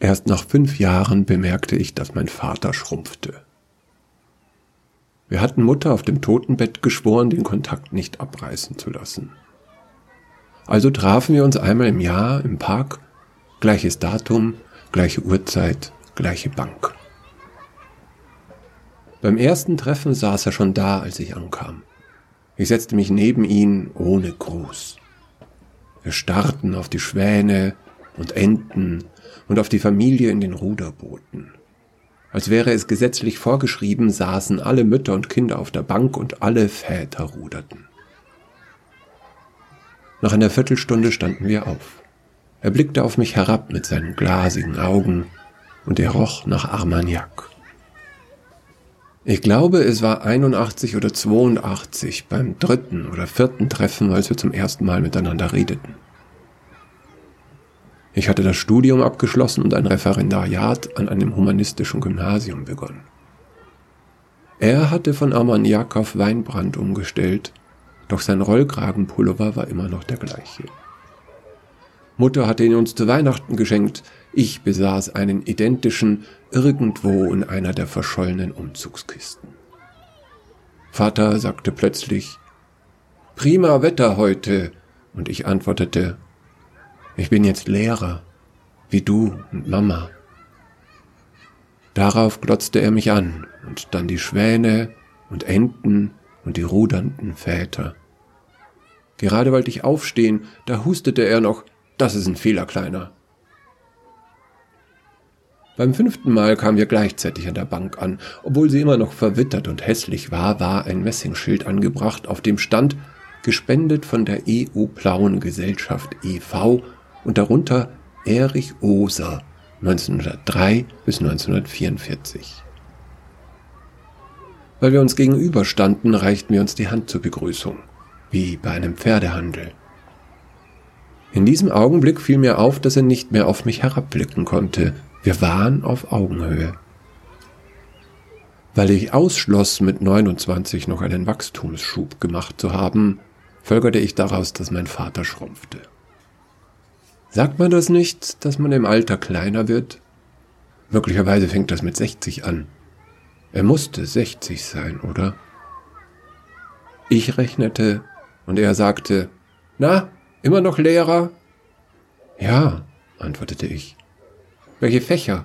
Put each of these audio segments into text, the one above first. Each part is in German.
Erst nach fünf Jahren bemerkte ich, dass mein Vater schrumpfte. Wir hatten Mutter auf dem Totenbett geschworen, den Kontakt nicht abreißen zu lassen. Also trafen wir uns einmal im Jahr im Park, gleiches Datum, gleiche Uhrzeit, gleiche Bank. Beim ersten Treffen saß er schon da, als ich ankam. Ich setzte mich neben ihn ohne Gruß. Wir starrten auf die Schwäne und Enten und auf die Familie in den Ruderbooten. Als wäre es gesetzlich vorgeschrieben, saßen alle Mütter und Kinder auf der Bank und alle Väter ruderten. Nach einer Viertelstunde standen wir auf. Er blickte auf mich herab mit seinen glasigen Augen und er roch nach Armagnac. Ich glaube, es war 81 oder 82 beim dritten oder vierten Treffen, als wir zum ersten Mal miteinander redeten. Ich hatte das Studium abgeschlossen und ein Referendariat an einem humanistischen Gymnasium begonnen. Er hatte von Armagnac auf Weinbrand umgestellt, doch sein Rollkragenpullover war immer noch der gleiche. Mutter hatte ihn uns zu Weihnachten geschenkt, ich besaß einen identischen irgendwo in einer der verschollenen Umzugskisten. Vater sagte plötzlich, Prima Wetter heute, und ich antwortete, ich bin jetzt Lehrer, wie du und Mama. Darauf glotzte er mich an und dann die Schwäne und Enten und die rudernden Väter. Gerade wollte ich aufstehen, da hustete er noch, das ist ein Fehler, Kleiner. Beim fünften Mal kamen wir gleichzeitig an der Bank an. Obwohl sie immer noch verwittert und hässlich war, war ein Messingschild angebracht, auf dem stand, gespendet von der EU Plauen Gesellschaft e.V und darunter Erich Oser 1903 bis 1944. Weil wir uns gegenüberstanden, reichten wir uns die Hand zur Begrüßung, wie bei einem Pferdehandel. In diesem Augenblick fiel mir auf, dass er nicht mehr auf mich herabblicken konnte. Wir waren auf Augenhöhe. Weil ich ausschloss, mit 29 noch einen Wachstumsschub gemacht zu haben, folgerte ich daraus, dass mein Vater schrumpfte. Sagt man das nicht, dass man im Alter kleiner wird? Möglicherweise fängt das mit 60 an. Er musste 60 sein, oder? Ich rechnete und er sagte, na, immer noch Lehrer? Ja, antwortete ich. Welche Fächer?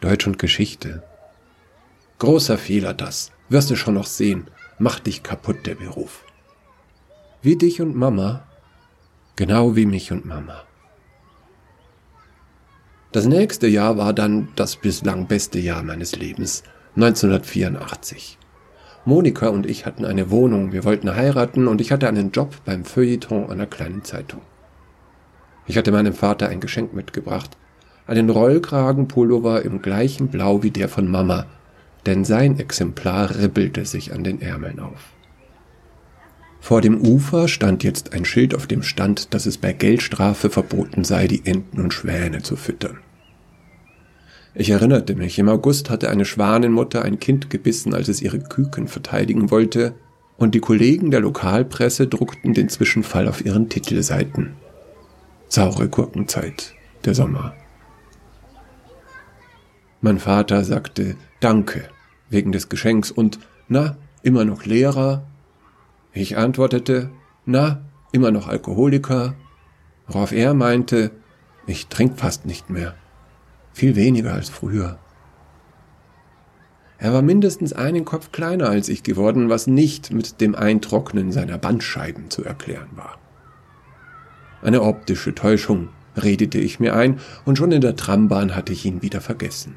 Deutsch und Geschichte. Großer Fehler das. Wirst du schon noch sehen. Macht dich kaputt, der Beruf. Wie dich und Mama, Genau wie mich und Mama. Das nächste Jahr war dann das bislang beste Jahr meines Lebens, 1984. Monika und ich hatten eine Wohnung, wir wollten heiraten und ich hatte einen Job beim Feuilleton einer kleinen Zeitung. Ich hatte meinem Vater ein Geschenk mitgebracht, einen Rollkragenpullover im gleichen Blau wie der von Mama, denn sein Exemplar ribbelte sich an den Ärmeln auf. Vor dem Ufer stand jetzt ein Schild, auf dem stand, dass es bei Geldstrafe verboten sei, die Enten und Schwäne zu füttern. Ich erinnerte mich, im August hatte eine Schwanenmutter ein Kind gebissen, als es ihre Küken verteidigen wollte, und die Kollegen der Lokalpresse druckten den Zwischenfall auf ihren Titelseiten. Saure Gurkenzeit, der Sommer. Mein Vater sagte Danke wegen des Geschenks und na, immer noch Lehrer, ich antwortete, na, immer noch Alkoholiker, worauf er meinte, ich trink fast nicht mehr, viel weniger als früher. Er war mindestens einen Kopf kleiner als ich geworden, was nicht mit dem Eintrocknen seiner Bandscheiben zu erklären war. Eine optische Täuschung, redete ich mir ein, und schon in der Trambahn hatte ich ihn wieder vergessen.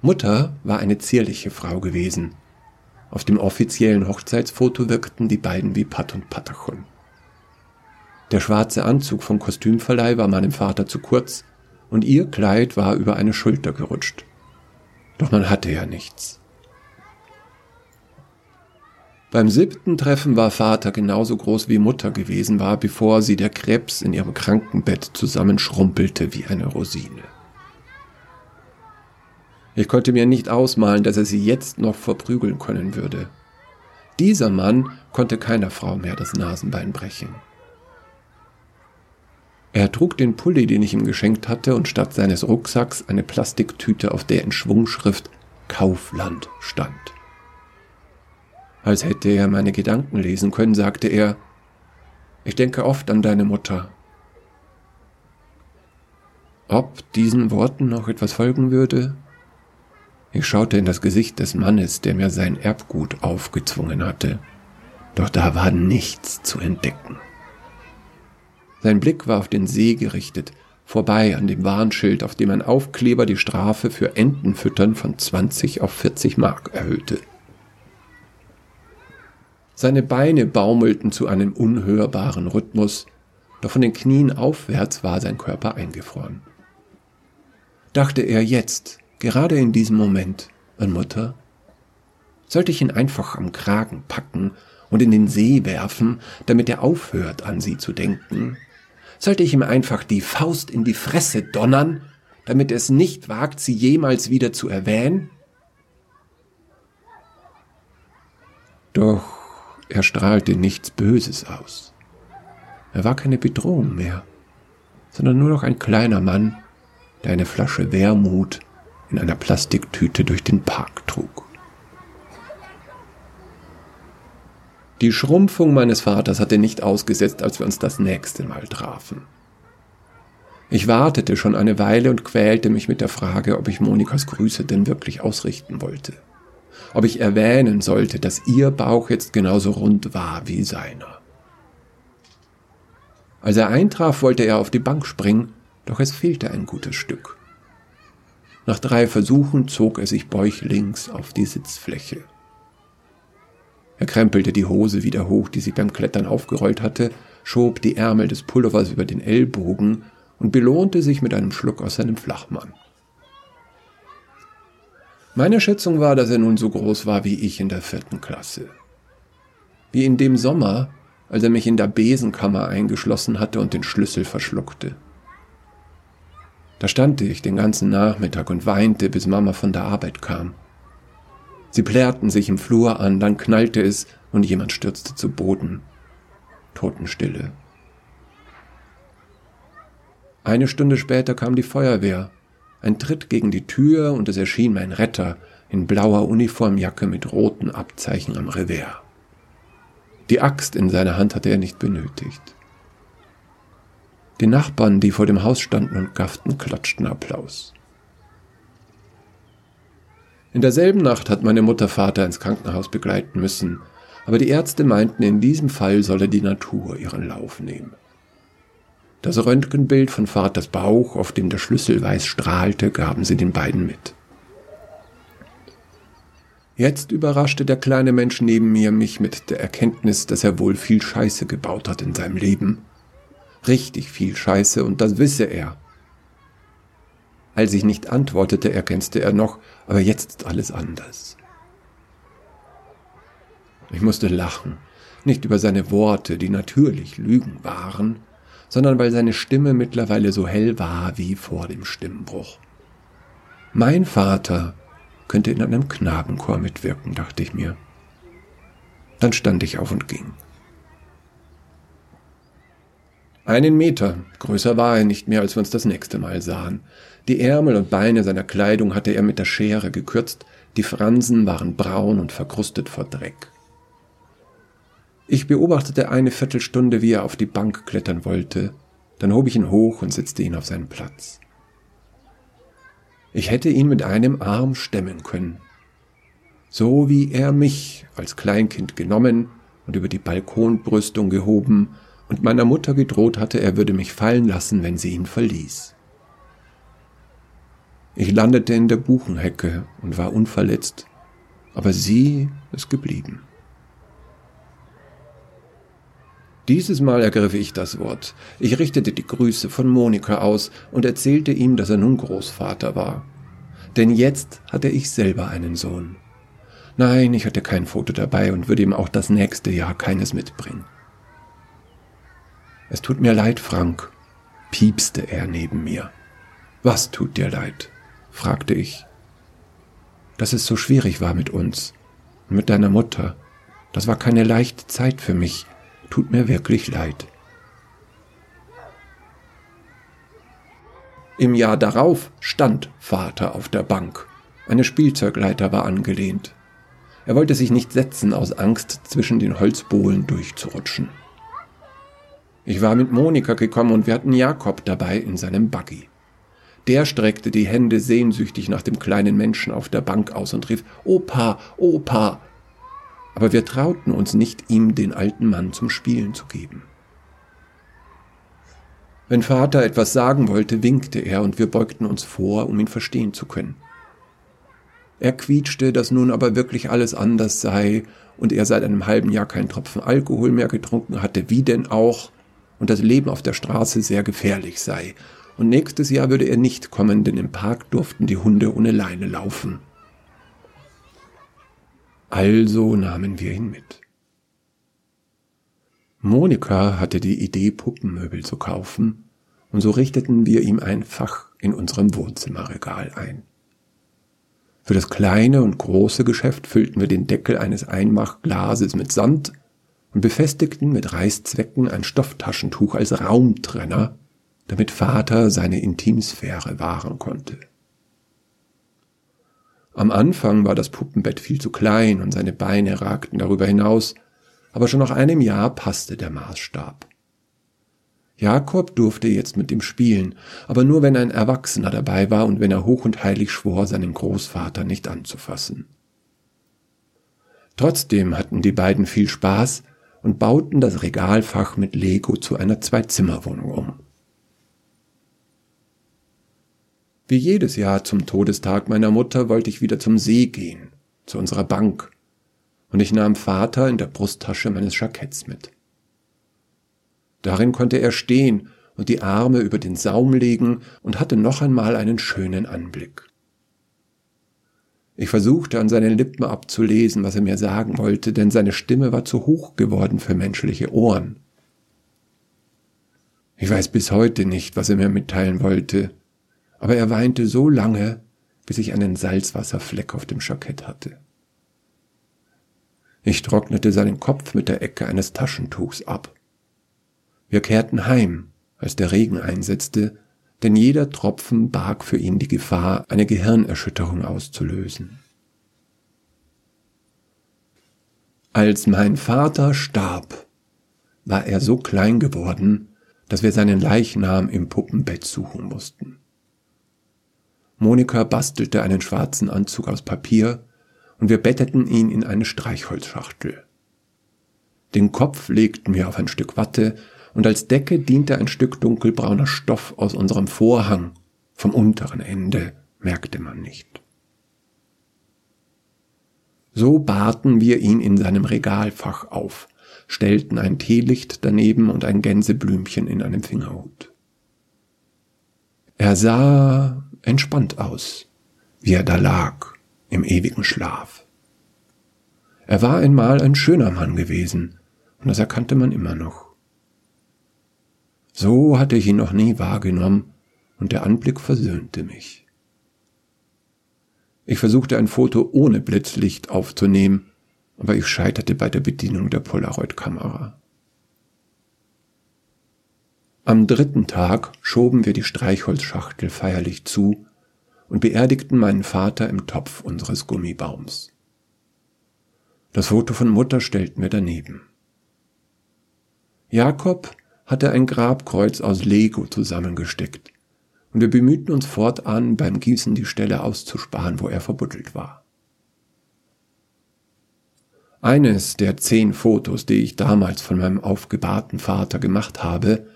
Mutter war eine zierliche Frau gewesen, auf dem offiziellen Hochzeitsfoto wirkten die beiden wie Pat und Patachon. Der schwarze Anzug vom Kostümverleih war meinem Vater zu kurz und ihr Kleid war über eine Schulter gerutscht. Doch man hatte ja nichts. Beim siebten Treffen war Vater genauso groß wie Mutter gewesen war, bevor sie der Krebs in ihrem Krankenbett zusammenschrumpelte wie eine Rosine. Ich konnte mir nicht ausmalen, dass er sie jetzt noch verprügeln können würde. Dieser Mann konnte keiner Frau mehr das Nasenbein brechen. Er trug den Pulli, den ich ihm geschenkt hatte, und statt seines Rucksacks eine Plastiktüte, auf der in Schwungschrift Kaufland stand. Als hätte er meine Gedanken lesen können, sagte er, ich denke oft an deine Mutter. Ob diesen Worten noch etwas folgen würde? Ich schaute in das Gesicht des Mannes, der mir sein Erbgut aufgezwungen hatte, doch da war nichts zu entdecken. Sein Blick war auf den See gerichtet, vorbei an dem Warnschild, auf dem ein Aufkleber die Strafe für Entenfüttern von 20 auf 40 Mark erhöhte. Seine Beine baumelten zu einem unhörbaren Rhythmus, doch von den Knien aufwärts war sein Körper eingefroren. Dachte er jetzt, gerade in diesem Moment, an Mutter? Sollte ich ihn einfach am Kragen packen und in den See werfen, damit er aufhört, an sie zu denken? Sollte ich ihm einfach die Faust in die Fresse donnern, damit er es nicht wagt, sie jemals wieder zu erwähnen? Doch er strahlte nichts Böses aus. Er war keine Bedrohung mehr, sondern nur noch ein kleiner Mann, der eine Flasche Wermut in einer Plastiktüte durch den Park trug. Die Schrumpfung meines Vaters hatte nicht ausgesetzt, als wir uns das nächste Mal trafen. Ich wartete schon eine Weile und quälte mich mit der Frage, ob ich Monikas Grüße denn wirklich ausrichten wollte. Ob ich erwähnen sollte, dass ihr Bauch jetzt genauso rund war wie seiner. Als er eintraf, wollte er auf die Bank springen, doch es fehlte ein gutes Stück. Nach drei Versuchen zog er sich bäuchlings auf die Sitzfläche. Er krempelte die Hose wieder hoch, die sich beim Klettern aufgerollt hatte, schob die Ärmel des Pullovers über den Ellbogen und belohnte sich mit einem Schluck aus seinem Flachmann. Meine Schätzung war, dass er nun so groß war wie ich in der vierten Klasse. Wie in dem Sommer, als er mich in der Besenkammer eingeschlossen hatte und den Schlüssel verschluckte. Da stand ich den ganzen Nachmittag und weinte, bis Mama von der Arbeit kam. Sie plärrten sich im Flur an, dann knallte es und jemand stürzte zu Boden. Totenstille. Eine Stunde später kam die Feuerwehr. Ein Tritt gegen die Tür und es erschien mein Retter in blauer Uniformjacke mit roten Abzeichen am Revers. Die Axt in seiner Hand hatte er nicht benötigt. Die Nachbarn, die vor dem Haus standen und gafften, klatschten Applaus. In derselben Nacht hat meine Mutter Vater ins Krankenhaus begleiten müssen, aber die Ärzte meinten, in diesem Fall solle die Natur ihren Lauf nehmen. Das Röntgenbild von Vaters Bauch, auf dem der Schlüssel weiß strahlte, gaben sie den beiden mit. Jetzt überraschte der kleine Mensch neben mir mich mit der Erkenntnis, dass er wohl viel Scheiße gebaut hat in seinem Leben richtig viel Scheiße und das wisse er. Als ich nicht antwortete, ergänzte er noch, aber jetzt ist alles anders. Ich musste lachen, nicht über seine Worte, die natürlich Lügen waren, sondern weil seine Stimme mittlerweile so hell war wie vor dem Stimmbruch. Mein Vater könnte in einem Knabenchor mitwirken, dachte ich mir. Dann stand ich auf und ging. Einen Meter, größer war er nicht mehr, als wir uns das nächste Mal sahen. Die Ärmel und Beine seiner Kleidung hatte er mit der Schere gekürzt, die Fransen waren braun und verkrustet vor Dreck. Ich beobachtete eine Viertelstunde, wie er auf die Bank klettern wollte, dann hob ich ihn hoch und setzte ihn auf seinen Platz. Ich hätte ihn mit einem Arm stemmen können, so wie er mich als Kleinkind genommen und über die Balkonbrüstung gehoben und meiner Mutter gedroht hatte, er würde mich fallen lassen, wenn sie ihn verließ. Ich landete in der Buchenhecke und war unverletzt, aber sie ist geblieben. Dieses Mal ergriff ich das Wort. Ich richtete die Grüße von Monika aus und erzählte ihm, dass er nun Großvater war. Denn jetzt hatte ich selber einen Sohn. Nein, ich hatte kein Foto dabei und würde ihm auch das nächste Jahr keines mitbringen. Es tut mir leid, Frank, piepste er neben mir. Was tut dir leid? fragte ich. Dass es so schwierig war mit uns und mit deiner Mutter. Das war keine leichte Zeit für mich. Tut mir wirklich leid. Im Jahr darauf stand Vater auf der Bank. Eine Spielzeugleiter war angelehnt. Er wollte sich nicht setzen aus Angst, zwischen den Holzbohlen durchzurutschen. Ich war mit Monika gekommen und wir hatten Jakob dabei in seinem Buggy. Der streckte die Hände sehnsüchtig nach dem kleinen Menschen auf der Bank aus und rief Opa, Opa. Aber wir trauten uns nicht, ihm den alten Mann zum Spielen zu geben. Wenn Vater etwas sagen wollte, winkte er und wir beugten uns vor, um ihn verstehen zu können. Er quietschte, dass nun aber wirklich alles anders sei und er seit einem halben Jahr keinen Tropfen Alkohol mehr getrunken hatte, wie denn auch, und das Leben auf der Straße sehr gefährlich sei. Und nächstes Jahr würde er nicht kommen, denn im Park durften die Hunde ohne Leine laufen. Also nahmen wir ihn mit. Monika hatte die Idee, Puppenmöbel zu kaufen, und so richteten wir ihm ein Fach in unserem Wohnzimmerregal ein. Für das kleine und große Geschäft füllten wir den Deckel eines Einmachglases mit Sand und befestigten mit Reißzwecken ein Stofftaschentuch als Raumtrenner, damit Vater seine Intimsphäre wahren konnte. Am Anfang war das Puppenbett viel zu klein und seine Beine ragten darüber hinaus, aber schon nach einem Jahr passte der Maßstab. Jakob durfte jetzt mit ihm spielen, aber nur wenn ein Erwachsener dabei war und wenn er hoch und heilig schwor, seinen Großvater nicht anzufassen. Trotzdem hatten die beiden viel Spaß und bauten das Regalfach mit Lego zu einer Zwei-Zimmer-Wohnung um. Wie jedes Jahr zum Todestag meiner Mutter wollte ich wieder zum See gehen, zu unserer Bank, und ich nahm Vater in der Brusttasche meines Jacketts mit. Darin konnte er stehen und die Arme über den Saum legen und hatte noch einmal einen schönen Anblick. Ich versuchte an seinen Lippen abzulesen, was er mir sagen wollte, denn seine Stimme war zu hoch geworden für menschliche Ohren. Ich weiß bis heute nicht, was er mir mitteilen wollte, aber er weinte so lange, bis ich einen Salzwasserfleck auf dem Jackett hatte. Ich trocknete seinen Kopf mit der Ecke eines Taschentuchs ab. Wir kehrten heim, als der Regen einsetzte, denn jeder Tropfen barg für ihn die Gefahr, eine Gehirnerschütterung auszulösen. Als mein Vater starb, war er so klein geworden, dass wir seinen Leichnam im Puppenbett suchen mussten. Monika bastelte einen schwarzen Anzug aus Papier und wir betteten ihn in eine Streichholzschachtel. Den Kopf legten wir auf ein Stück Watte und als Decke diente ein Stück dunkelbrauner Stoff aus unserem Vorhang. Vom unteren Ende merkte man nicht. So bahrten wir ihn in seinem Regalfach auf, stellten ein Teelicht daneben und ein Gänseblümchen in einem Fingerhut. Er sah entspannt aus, wie er da lag, im ewigen Schlaf. Er war einmal ein schöner Mann gewesen, und das erkannte man immer noch. So hatte ich ihn noch nie wahrgenommen, und der Anblick versöhnte mich. Ich versuchte ein Foto ohne Blitzlicht aufzunehmen, aber ich scheiterte bei der Bedienung der Polaroid-Kamera. Am dritten Tag schoben wir die Streichholzschachtel feierlich zu und beerdigten meinen Vater im Topf unseres Gummibaums. Das Foto von Mutter stellten wir daneben. Jakob hatte ein Grabkreuz aus Lego zusammengesteckt, und wir bemühten uns fortan, beim Gießen die Stelle auszusparen, wo er verbuddelt war. Eines der zehn Fotos, die ich damals von meinem aufgebahrten Vater gemacht habe,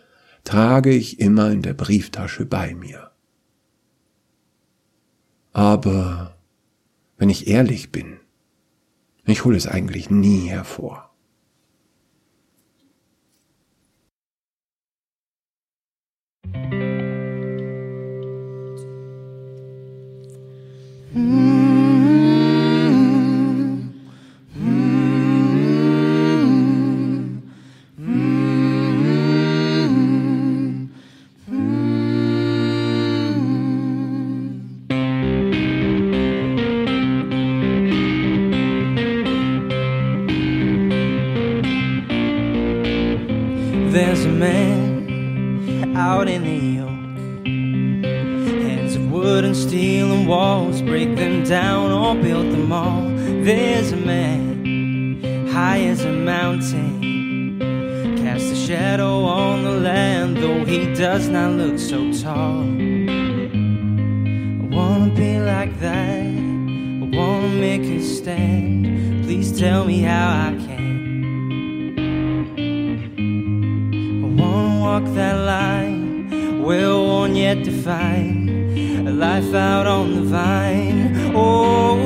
trage ich immer in der Brieftasche bei mir. Aber wenn ich ehrlich bin, ich hole es eigentlich nie hervor. There's a man walls, break them down or build them all. There's a man high as a mountain, cast a shadow on the land, though he does not look so tall. I wanna be like that, I wanna make a stand. Please tell me how I can. I wanna walk that line, well worn yet defined life out on the vine. Oh,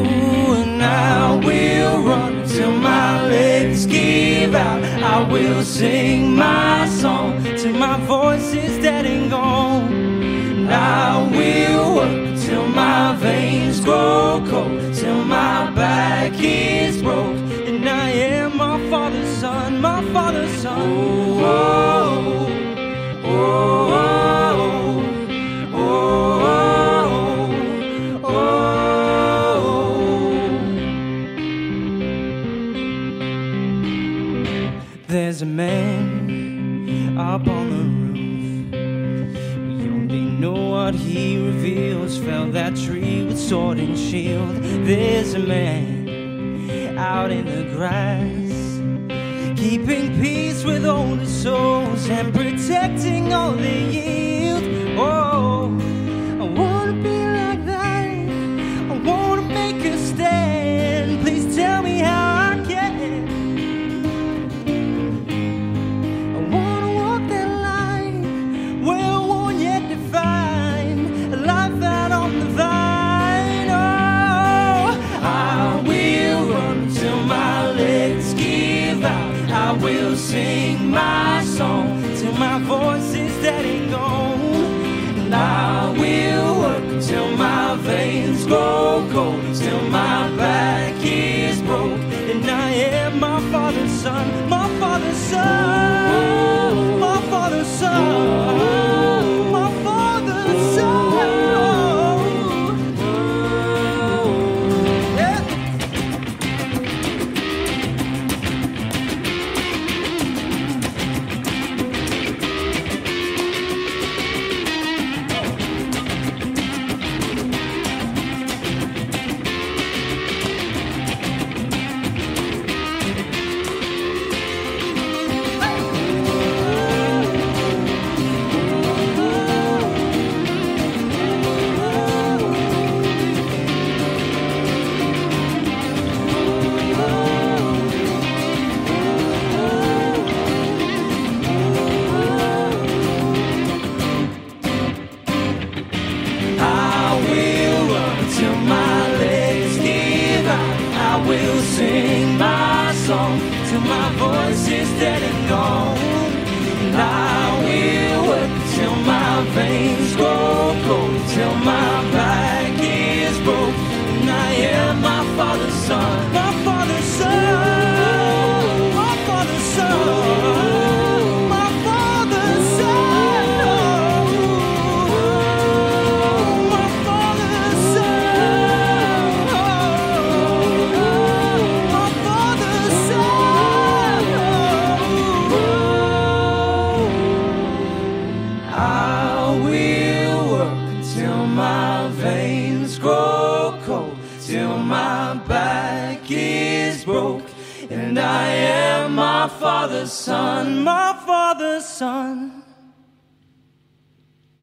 and I will run till my legs give out. I will sing my song till my voice is dead and gone. And I will work till my veins grow cold, till my back is broke. And I am my father's son, my father's son. Oh, oh, oh, oh, shield. There's a man out in the grass,